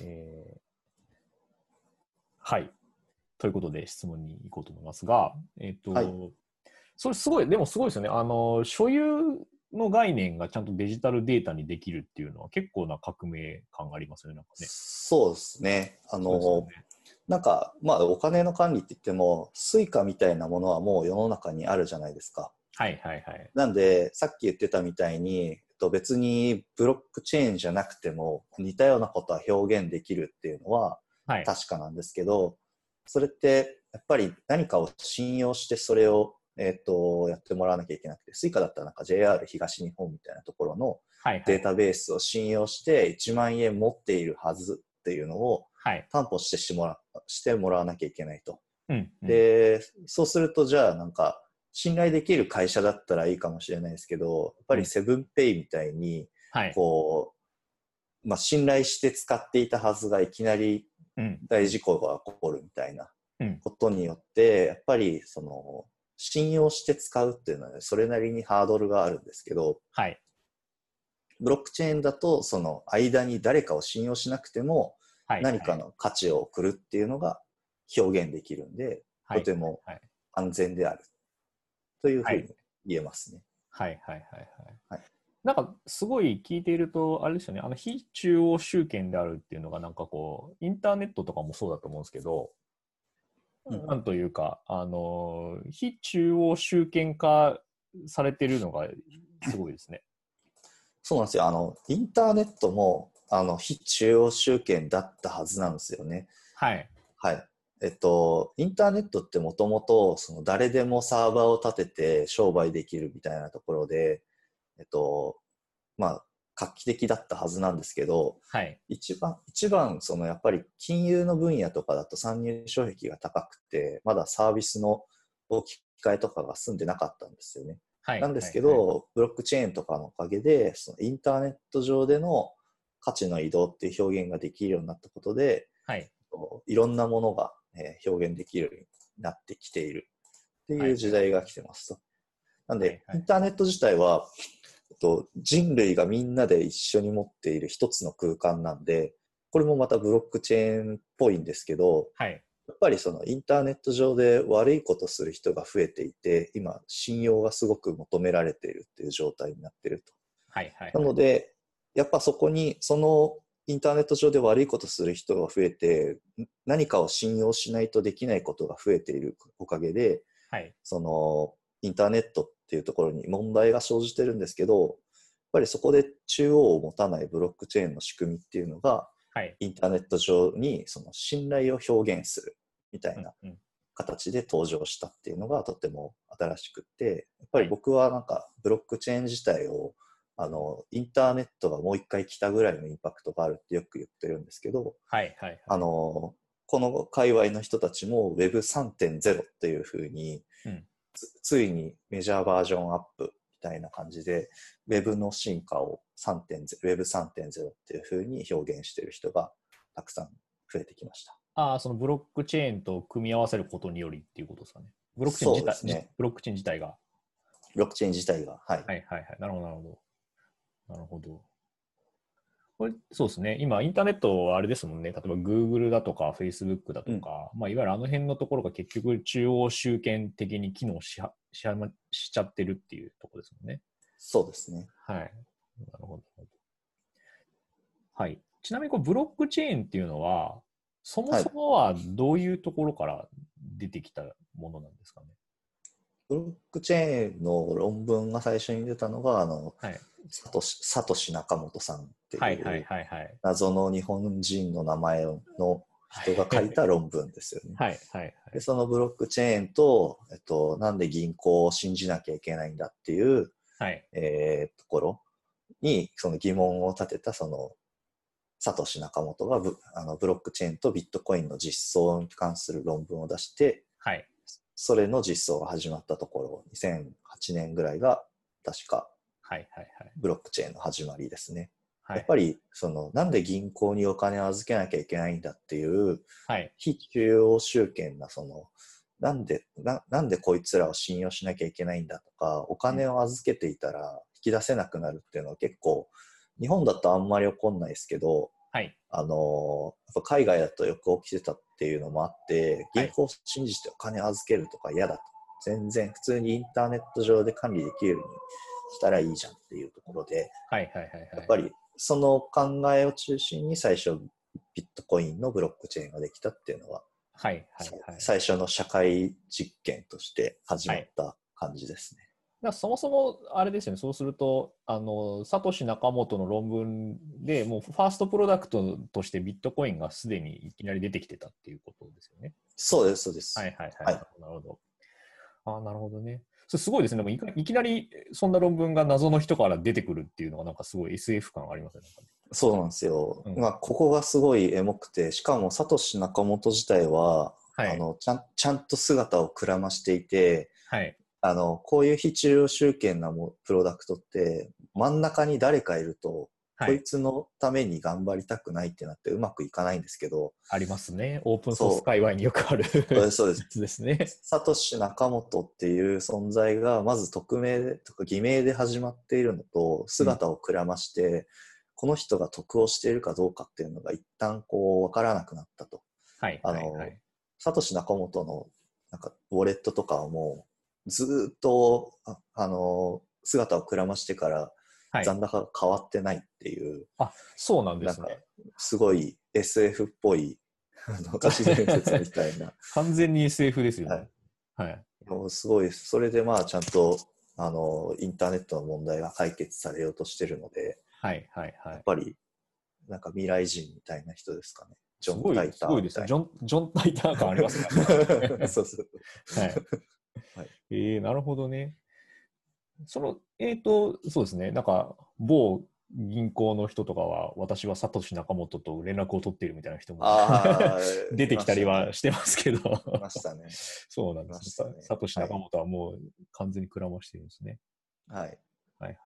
えーはい。ということで質問に行こうと思いますが、えっ、と、はいそれすごい、でもすごいですよね。あの、所有の概念がちゃんとデジタルデータにできるっていうのは結構な革命感がありますよね、なんかね。そうですね。あの、ねなんか、まあ、お金の管理って言っても、スイカみたいなものはもう世の中にあるじゃないですか。はいはいはい。なんで、さっき言ってたみたいに、と別にブロックチェーンじゃなくても似たようなことは表現できるっていうのははい。確かなんですけど、それってやっぱり何かを信用してそれを、えっとやってもらわなきゃいけなくて、スイカだったらなんか JR 東日本みたいなところのはいはい。データベースを信用して1万円持っているはずっていうのをはい。担保してしてもらしてもらわなきゃいけないと。うん。うん、で、そうするとじゃあなんか信頼できる会社だったらいいかもしれないですけど、やっぱりセブンペイみたいにはい。こう、まあ、信頼して使っていたはずがいきなりうん。大事故が起こるみたいなうんことによって、やっぱりその信用して使うっていうのは、ね、それなりにハードルがあるんですけど、はい。ブロックチェーンだとその間に誰かを信用しなくてもはい。何かの価値を送るっていうのが表現できるんで、はい、とてもはい。安全であるというふうにはい言えますね。はいはいはいはい。はいなんかすごい聞いていると、あれですよね、あの非中央集権であるっていうのが、なんかこう、インターネットとかもそうだと思うんですけど、うんなんというか、あの、非中央集権化されてるのがすごいですね。そうなんですよ。あの、インターネットも、あの、非中央集権だったはずなんですよね。はい。はい。えっと、インターネットってもともと、その誰でもサーバーを立てて商売できるみたいなところで、えっと、まあ、画期的だったはずなんですけど、はい。一番、一番、そのやっぱり金融の分野とかだと参入障壁が高くて、まだサービスの置き換えとかが済んでなかったんですよね。はい。なんですけど、はいブロックチェーンとかのおかげで、そのインターネット上での価値の移動っていう表現ができるようになったことで、はい。いろんなものが、えー表現できるようになってきているっていう時代が来てますと。なんで、はいはいインターネット自体は、えっと、人類がみんなで一緒に持っている一つの空間なんで、これもまたブロックチェーンっぽいんですけど、はい。やっぱりそのインターネット上で悪いことする人が増えていて、今、信用がすごく求められているっていう状態になっていると。はい。はい。なので、やっぱそこに、そのインターネット上で悪いことする人が増えて、ん何かを信用しないとできないことが増えているおかげで、はい。そのインターネットっていうところに問題が生じてるんですけど、やっぱりそこで中央を持たないブロックチェーンの仕組みっていうのが、はい。インターネット上にその信頼を表現するみたいな形で登場したっていうのがとても新しくって、やっぱり僕はなんかブロックチェーン自体をあのインターネットがもう一回来たぐらいのインパクトがあるってよく言ってるんですけど、はい。はい。あのこの界隈の人たちも Web3.0 っていう風に、うんつついにメジャーバージョンアップみたいな感じで Web の進化を3.0 Web3.0 っていう風に表現してる人がたくさん増えてきました。ああ、そのブロックチェーンと組み合わせることによりっていうことですかね。ブロックチェーン自体、ねブロックチェーン自体が。ブロックチェーン自体が。はい。はいはいはい。なるほど、なるほど。なるほど。これ、そうですね。今、インターネットはあれですもんね。例えば Google だとか Facebook だとか、まあ、いわゆるあの辺のところが結局中央集権的に機能しはしはましちゃってるっていうところですもんね。そうですね。はい。なるほど。はい。ちなみにブロックチェーンっていうのは、そもそもはどういうところから出てきたものなんですかね？ブロックチェーンの論文が最初に出たのが、あの、はい。サトシサトシ仲本さんっていう、はいはいはいはい。謎の日本人の名前の人が書いた論文ですよね。はいはいはい。でそのブロックチェーンと、えっと、なんで銀行を信じなきゃいけないんだっていう、はい。えーところにその疑問を立てたそのサトシ仲本がブあのブロックチェーンとビットコインの実装に関する論文を出してはい。それの実装が始まったところ2008年ぐらいが確かはいはいはい。ブロックチェーンの始まりですね。はいやっぱりそのなんで銀行にお金を預けなきゃいけないんだっていうはい。非中央集権なそのなんでななんでこいつらを信用しなきゃいけないんだとかお金を預けていたら引き出せなくなるっていうのは結構日本だとあんまり起こんないですけどはい。あのやっぱ海外だとよく起きてたっていうのもあって、はい銀行を信じてお金預けるとか嫌だと。全然普通にインターネット上で管理できるようにしたらいいじゃんっていうところで、はいはいはいはい。やっぱりその考えを中心に最初ビットコインのブロックチェーンができたっていうのは、はいはいはい。最初の社会実験として始まった感じですね。だそもそもあれですよね、そうすると、あのサトシ・ナカモトの論文でもうファーストプロダクトとしてビットコインがすでにいきなり出てきてたっていうことですよね。そうです、そうです。はいはいはい。はいなるほど。ああ、なるほどね。それすごいですね。でもいきなりそんな論文が謎の人から出てくるっていうのがなんかすごい SF 感ありますねそうなんですよ。うんまあ、ここがすごいエモくて、しかもサトシ・ナカモト自体は、はいあのちゃんちゃんと姿をくらましていて、はい。あのこういう非中央集権なもプロダクトって真ん中に誰かいると、はいこい。つのために頑張りたくないってなってうまくいかないんですけどありますね。オープンソース界隈によくあるそうですそうですね。サトシ・ナカモトっていう存在がまず匿名とか偽名で始まっているのと姿をくらまして、この人が得をしているかどうかっていうのが一旦こう分からなくなったと。はい。あのはいはい。サトシ・ナカモトのなんかウォレットとかはもうずーっとああの姿をくらましてからはい、残高が変わってないっていう、あそうなんですね。すごい SF っぽい都市伝説みたいな 完全に SF ですよね。はいはい。もうすごいそれでまあちゃんとあのインターネットの問題が解決されようとしてるのではいはいはい。やっぱりなんか未来人みたいな人ですかねジョン・タイタすごいですね。ジョン、ジョン・タイター感ありますね。な そうそうはい。はいえー、なるほどね。その、えっ、と、そうですね。なんか、某銀行の人とかは、私はサトシ・ナカモトと連絡を取っているみたいな人も 出てきたりはしてますけど、いましたね。そうなんです、ねサトシ・ナカモトはもう完全にくらましてるんですね。はい。はい